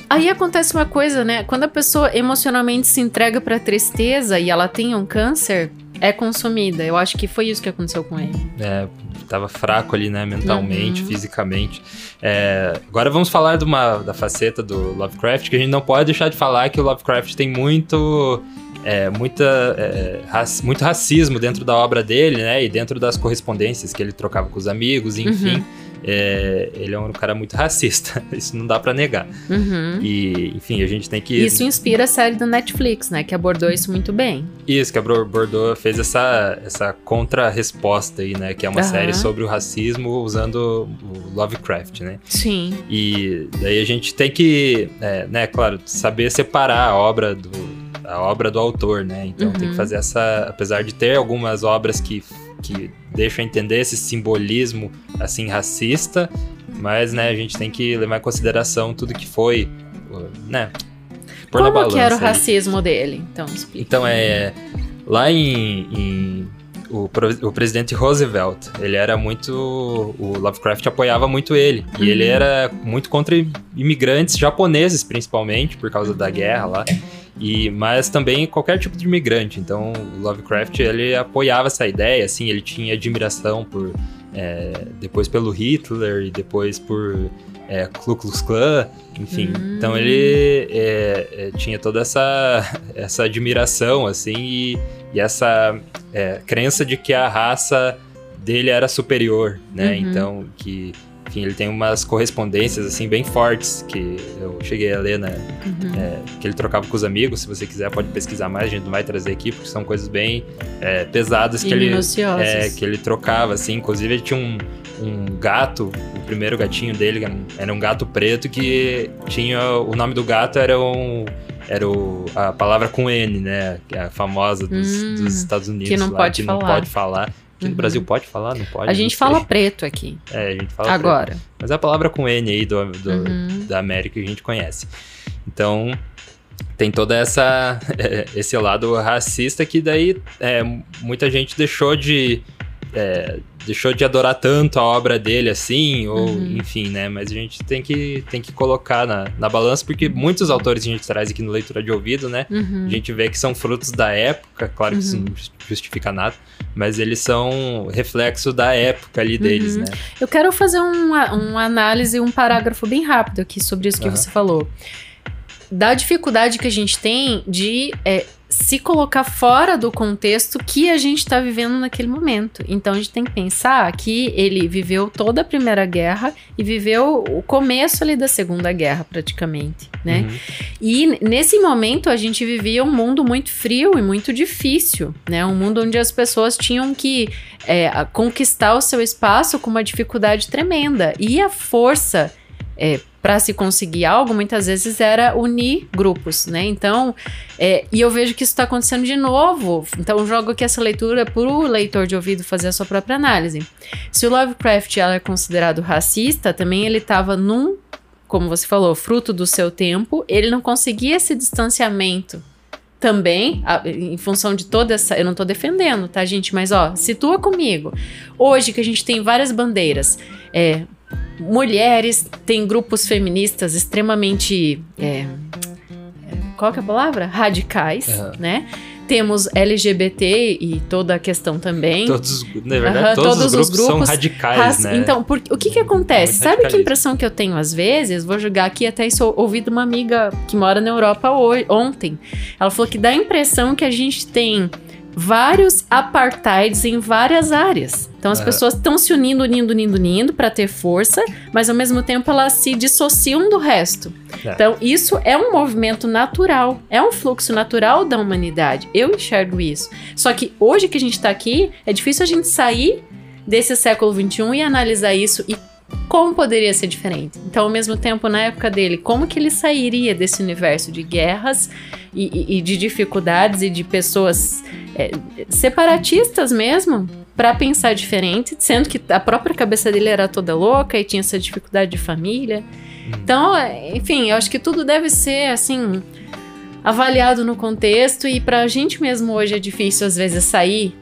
Aí acontece uma coisa, né? Quando a pessoa emocionalmente se entrega pra tristeza e ela tem um câncer, é consumida. Eu acho que foi isso que aconteceu com ele. É, tava fraco ali, né? Mentalmente, uhum. fisicamente. É, agora vamos falar de uma, da faceta do Lovecraft, que a gente não pode deixar de falar que o Lovecraft tem muito é, muita, é, raci muito racismo dentro da obra dele, né? E dentro das correspondências que ele trocava com os amigos, enfim. Uhum. É, ele é um cara muito racista, isso não dá para negar. Uhum. E, enfim, a gente tem que. Isso inspira a série do Netflix, né? Que abordou isso muito bem. Isso, que abordou, fez essa, essa contra-resposta aí, né? Que é uma uhum. série sobre o racismo usando o Lovecraft, né? Sim. E daí a gente tem que, é, né, claro, saber separar a obra do a obra do autor, né? Então uhum. tem que uhum. fazer essa. Apesar de ter algumas obras que, que deixam entender esse simbolismo assim racista, mas né, a gente tem que levar em consideração tudo que foi, né? Por Como balança, que era o racismo dele? Então, explica. Então é. Lá em, em o, o, presidente Roosevelt, ele era muito. O Lovecraft apoiava muito ele. E uhum. ele era muito contra imigrantes japoneses, principalmente, por causa da guerra lá. E, mas também qualquer tipo de imigrante. Então, Lovecraft ele apoiava essa ideia, assim, ele tinha admiração por é, depois pelo Hitler e depois por é, Ku Klux Klan, enfim. Hum. Então ele é, é, tinha toda essa, essa admiração, assim, e, e essa é, crença de que a raça dele era superior, né? Uhum. Então, que enfim, ele tem umas correspondências, assim, bem fortes, que eu cheguei a ler, né? Uhum. É, que ele trocava com os amigos. Se você quiser, pode pesquisar mais, a gente não vai trazer aqui, porque são coisas bem é, pesadas que ele, é, que ele trocava, assim. Inclusive, ele tinha um, um gato, o primeiro gatinho dele era um gato preto que tinha. O nome do gato era um era o, a palavra com N, né? Que é a famosa dos, hum, dos Estados Unidos. Que não lá, pode que falar. não pode falar. Aqui uhum. no Brasil pode falar? Não pode? A gente fala preto aqui. É, a gente fala Agora. Preto. Mas é a palavra com N aí do, do uhum. da América que a gente conhece. Então, tem toda essa esse lado racista que daí é, muita gente deixou de é, deixou de adorar tanto a obra dele assim, ou uhum. enfim, né? Mas a gente tem que, tem que colocar na, na balança, porque muitos autores que a gente traz aqui no Leitura de Ouvido, né? Uhum. A gente vê que são frutos da época, claro que isso uhum. não justifica nada, mas eles são reflexo da época ali deles, uhum. né? Eu quero fazer uma, uma análise, um parágrafo bem rápido aqui sobre isso que você falou. Da dificuldade que a gente tem de é, se colocar fora do contexto que a gente está vivendo naquele momento. Então a gente tem que pensar que ele viveu toda a Primeira Guerra e viveu o começo ali da Segunda Guerra, praticamente, né? Uhum. E nesse momento a gente vivia um mundo muito frio e muito difícil, né? Um mundo onde as pessoas tinham que é, conquistar o seu espaço com uma dificuldade tremenda. E a força é, para se conseguir algo, muitas vezes era unir grupos, né? Então, é, e eu vejo que isso está acontecendo de novo. Então, jogo aqui essa leitura para o leitor de ouvido fazer a sua própria análise. Se o Lovecraft é considerado racista, também ele estava num, como você falou, fruto do seu tempo, ele não conseguia esse distanciamento também, em função de toda essa. Eu não tô defendendo, tá, gente? Mas, ó, situa comigo. Hoje que a gente tem várias bandeiras, é, mulheres, tem grupos feministas extremamente. É, é, qual que é a palavra? Radicais, uhum. né? Temos LGBT e toda a questão também. Todos, na verdade, uhum, todos, todos, os, grupos, grupos são radicais, né? Então, por, o que que acontece? Sabe que impressão que eu tenho às vezes? Vou jogar aqui, até isso ouvi de uma amiga que mora na Europa hoje, ontem. Ela falou que dá a impressão que a gente tem vários apartheids em várias áreas. Então as É. pessoas estão se unindo, unindo, unindo, unindo para ter força, mas ao mesmo tempo elas se dissociam do resto. É. Então isso é um movimento natural, é um fluxo natural da humanidade. Eu enxergo isso. Só que hoje que a gente está aqui, é difícil a gente sair desse século XXI e analisar isso e como poderia ser diferente. Então, ao mesmo tempo, na época dele, como que ele sairia desse universo de guerras e, e- de dificuldades e de pessoas é, separatistas mesmo para pensar diferente, sendo que a própria cabeça dele era toda louca e tinha essa dificuldade de família. Então, é, enfim, eu acho que tudo deve ser assim avaliado no contexto e pra gente mesmo hoje é difícil às vezes sair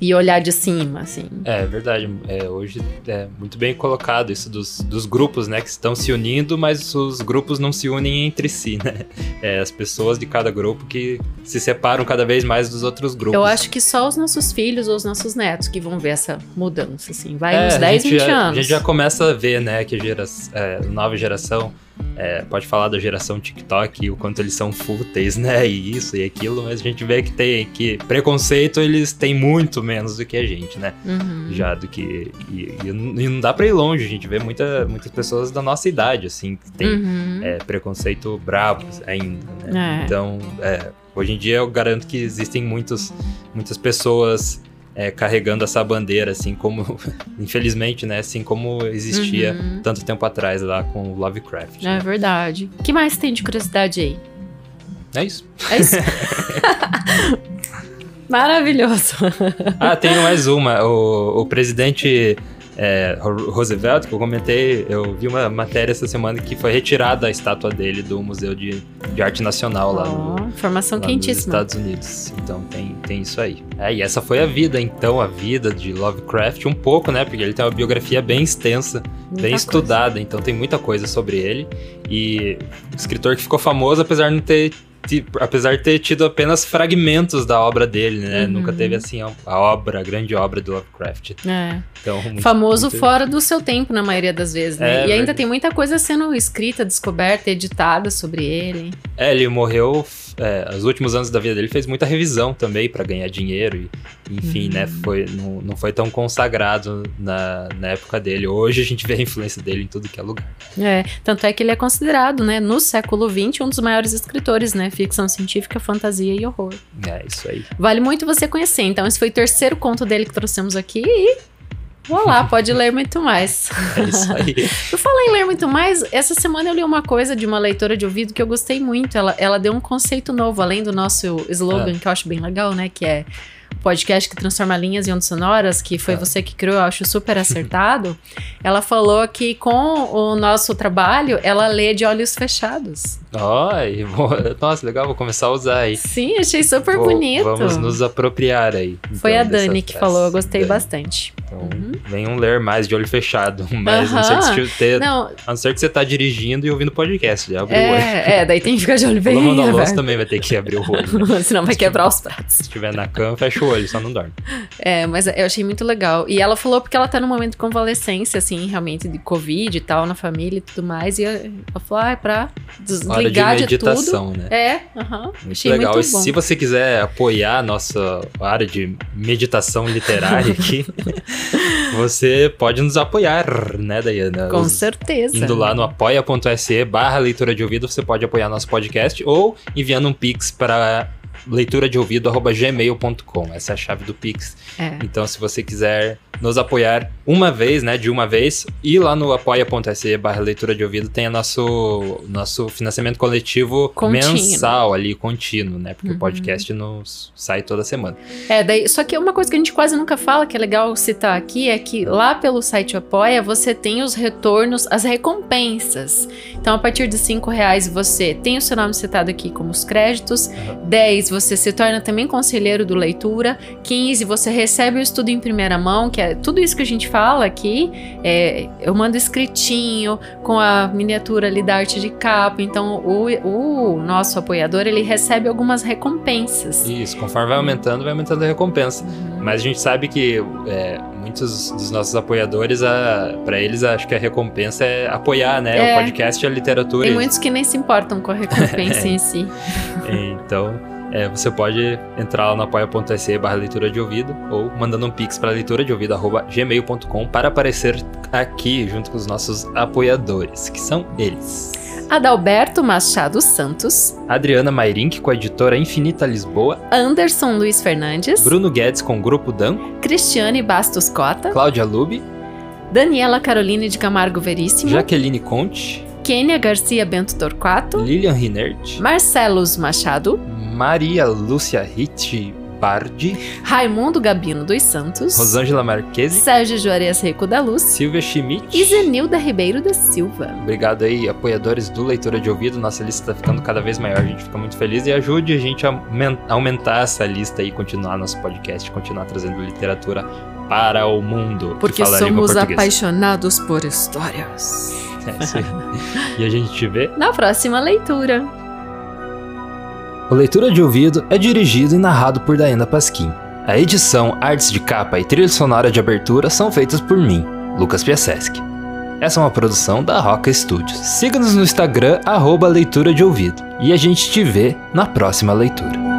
e olhar de cima, assim. É verdade. É, hoje é muito bem colocado isso dos, dos grupos, né? Que estão se unindo, mas os grupos não se unem entre si, né? É as pessoas de cada grupo que se separam cada vez mais dos outros grupos. Eu acho que só os nossos filhos ou os nossos netos que vão ver essa mudança, assim. Vai É, uns a 10, gente 20 já, anos. A gente já começa a ver, né, que a gera, é, nova geração é, pode falar da geração TikTok e o quanto eles são fúteis, né? E isso e aquilo, mas a gente vê que tem que preconceito eles têm muito menos do que a gente, né? Uhum. Já do que. E, e não- e não dá pra ir longe, a gente vê muita, muitas pessoas da nossa idade, assim, que tem Uhum. é, preconceito brabo ainda, né? É. Então, é, hoje em dia eu garanto que existem muitos, muitas pessoas é, carregando essa bandeira, assim como, infelizmente, né? Assim como existia Uhum. tanto tempo atrás lá com o Lovecraft. É né? verdade. O que mais tem de curiosidade aí? É isso. É isso. Maravilhoso. Ah, tem mais uma. O, o presidente é, Ro- Roosevelt, que eu comentei, eu vi uma matéria essa semana que foi retirada a estátua dele do Museu de, de Arte Nacional lá no, Ó, informação lá nos quentíssima. Estados Unidos. Então tem, tem isso aí. É, e essa foi a vida, então, a vida de Lovecraft, um pouco, né? Porque ele tem uma biografia bem extensa, Muita bem coisa. estudada, então tem muita coisa sobre ele. E escritor que ficou famoso, apesar de não ter. Apesar de ter tido apenas fragmentos da obra dele, né? Uhum. Nunca teve assim a, a obra, a grande obra do Lovecraft. É. Então, muito- Famoso muito- fora do seu tempo, na maioria das vezes, né? É, e ainda verdade. tem muita coisa sendo escrita, descoberta, editada sobre ele. É, ele morreu. É, os últimos anos da vida dele fez muita revisão também pra ganhar dinheiro. E, enfim, Uhum. né? Foi, não, não foi tão consagrado na, na época dele. Hoje a gente vê a influência dele em tudo que é lugar. É, tanto é que ele é considerado, né, no século XX, um dos maiores escritores, né? Ficção científica, fantasia e horror. É isso aí. Vale muito você conhecer. Então, esse foi o terceiro conto dele que trouxemos aqui e. Vou lá, pode ler muito mais. É isso aí. Por falar em ler muito mais, essa semana eu li uma coisa de uma leitora de ouvido que eu gostei muito. Ela, ela deu um conceito novo, além do nosso slogan, que eu acho bem legal, né? Que é podcast que transforma linhas em ondas sonoras, que foi Ah. você que criou, eu acho super acertado. ela falou que com o nosso trabalho, ela lê de olhos fechados. Ó, vou- nossa, legal, vou começar a usar aí. Sim, achei super Vou- bonito. Vamos nos apropriar aí. Foi então, a Dani que falou, eu gostei Dani. bastante. Então, Uhum. Venham ler mais de olho fechado. Mas a não ser que Aham. você ter- Não, a não ser que você tá dirigindo e ouvindo podcast. Já abriu o olho. é, é, daí tem que ficar de olho bem Lavando a louça aberto. também vai ter que abrir o olho. né? Senão vai quebrar os pratos. Se estiver na cama, fecha o olho, só não dorme. É, mas eu achei muito legal. E ela falou porque ela tá num momento de convalescência, assim, realmente de Covid e tal, na família e tudo mais. E ela falou, ah, é pra Hora de desligar de, tudo. meditação, né? É, aham. Muito Achei legal. muito e bom. se você quiser apoiar a nossa área de meditação literária aqui, você pode nos apoiar, né, Dayana? Com Os- certeza. Indo lá no apoia.se barra leitura de ouvido, você pode apoiar nosso podcast ou enviando um pix para leitura de ouvido@gmail.com. Essa é a chave do pix. É. Então, se você quiser nos apoiar uma vez, né, de uma vez, e lá no apoia.se barra leitura de ouvido tem o nosso, nosso financiamento coletivo Contínuo. mensal ali, contínuo, né, porque Uhum. o podcast nos sai toda semana. É, daí, só que uma coisa que a gente quase nunca fala, que é legal citar aqui, é que lá pelo site Apoia, você tem os retornos, as recompensas. Então, a partir de 5 reais, você tem o seu nome citado aqui como os créditos. Uhum. 10, você se torna também conselheiro do leitura. 15, você recebe o estudo em primeira mão, que é tudo isso que a gente fala aqui. é, eu mando escritinho, com a miniatura ali da arte de capa. Então, o, o nosso apoiador, ele recebe algumas recompensas. Isso, conforme vai aumentando, vai aumentando a recompensa. Uhum. Mas a gente sabe que é, muitos dos nossos apoiadores, para eles, acho que a recompensa é apoiar, né? É. O podcast e a literatura. Tem muitos que nem se importam com a recompensa em si. Então, é, você pode entrar lá no apoia.se barra leitura de ouvido ou mandando um pix para leitura de ouvido gmail.com para aparecer aqui junto com os nossos apoiadores, que são eles. Adalberto Machado Santos, Adriana Mairink com a editora Infinita Lisboa, Anderson Luiz Fernandes, Bruno Guedes com o Grupo Dan, Cristiane Bastos Cota, Cláudia Lube, Daniela Caroline de Camargo Veríssimo, Jaqueline Conte, Kênia Garcia Bento Torquato, Lilian Rinert, Marcelos Machado, Maria Lúcia Ritt Bardi, Raimundo Gabino dos Santos, Rosângela Marquesi, Sérgio Juarez Rico da Luz Silvia Schmidt. e Zenilda Ribeiro da Silva. Obrigado aí, apoiadores do Leitura de Ouvido. Nossa lista tá ficando cada vez maior, a gente fica muito feliz e ajude a gente a aumen- aumentar essa lista e continuar nosso podcast, continuar trazendo literatura para o mundo. que Porque somos apaixonados por histórias. Aí. e a gente te vê. Na próxima leitura. O Leitura de Ouvido é dirigido e narrado por Daena Pasquim. A edição, artes de capa e trilha sonora de abertura são feitas por mim, Lucas Piaseschi. Essa é uma produção da Roca Studios. Siga-nos no Instagram, arroba leitura de ouvido. E a gente te vê na próxima leitura.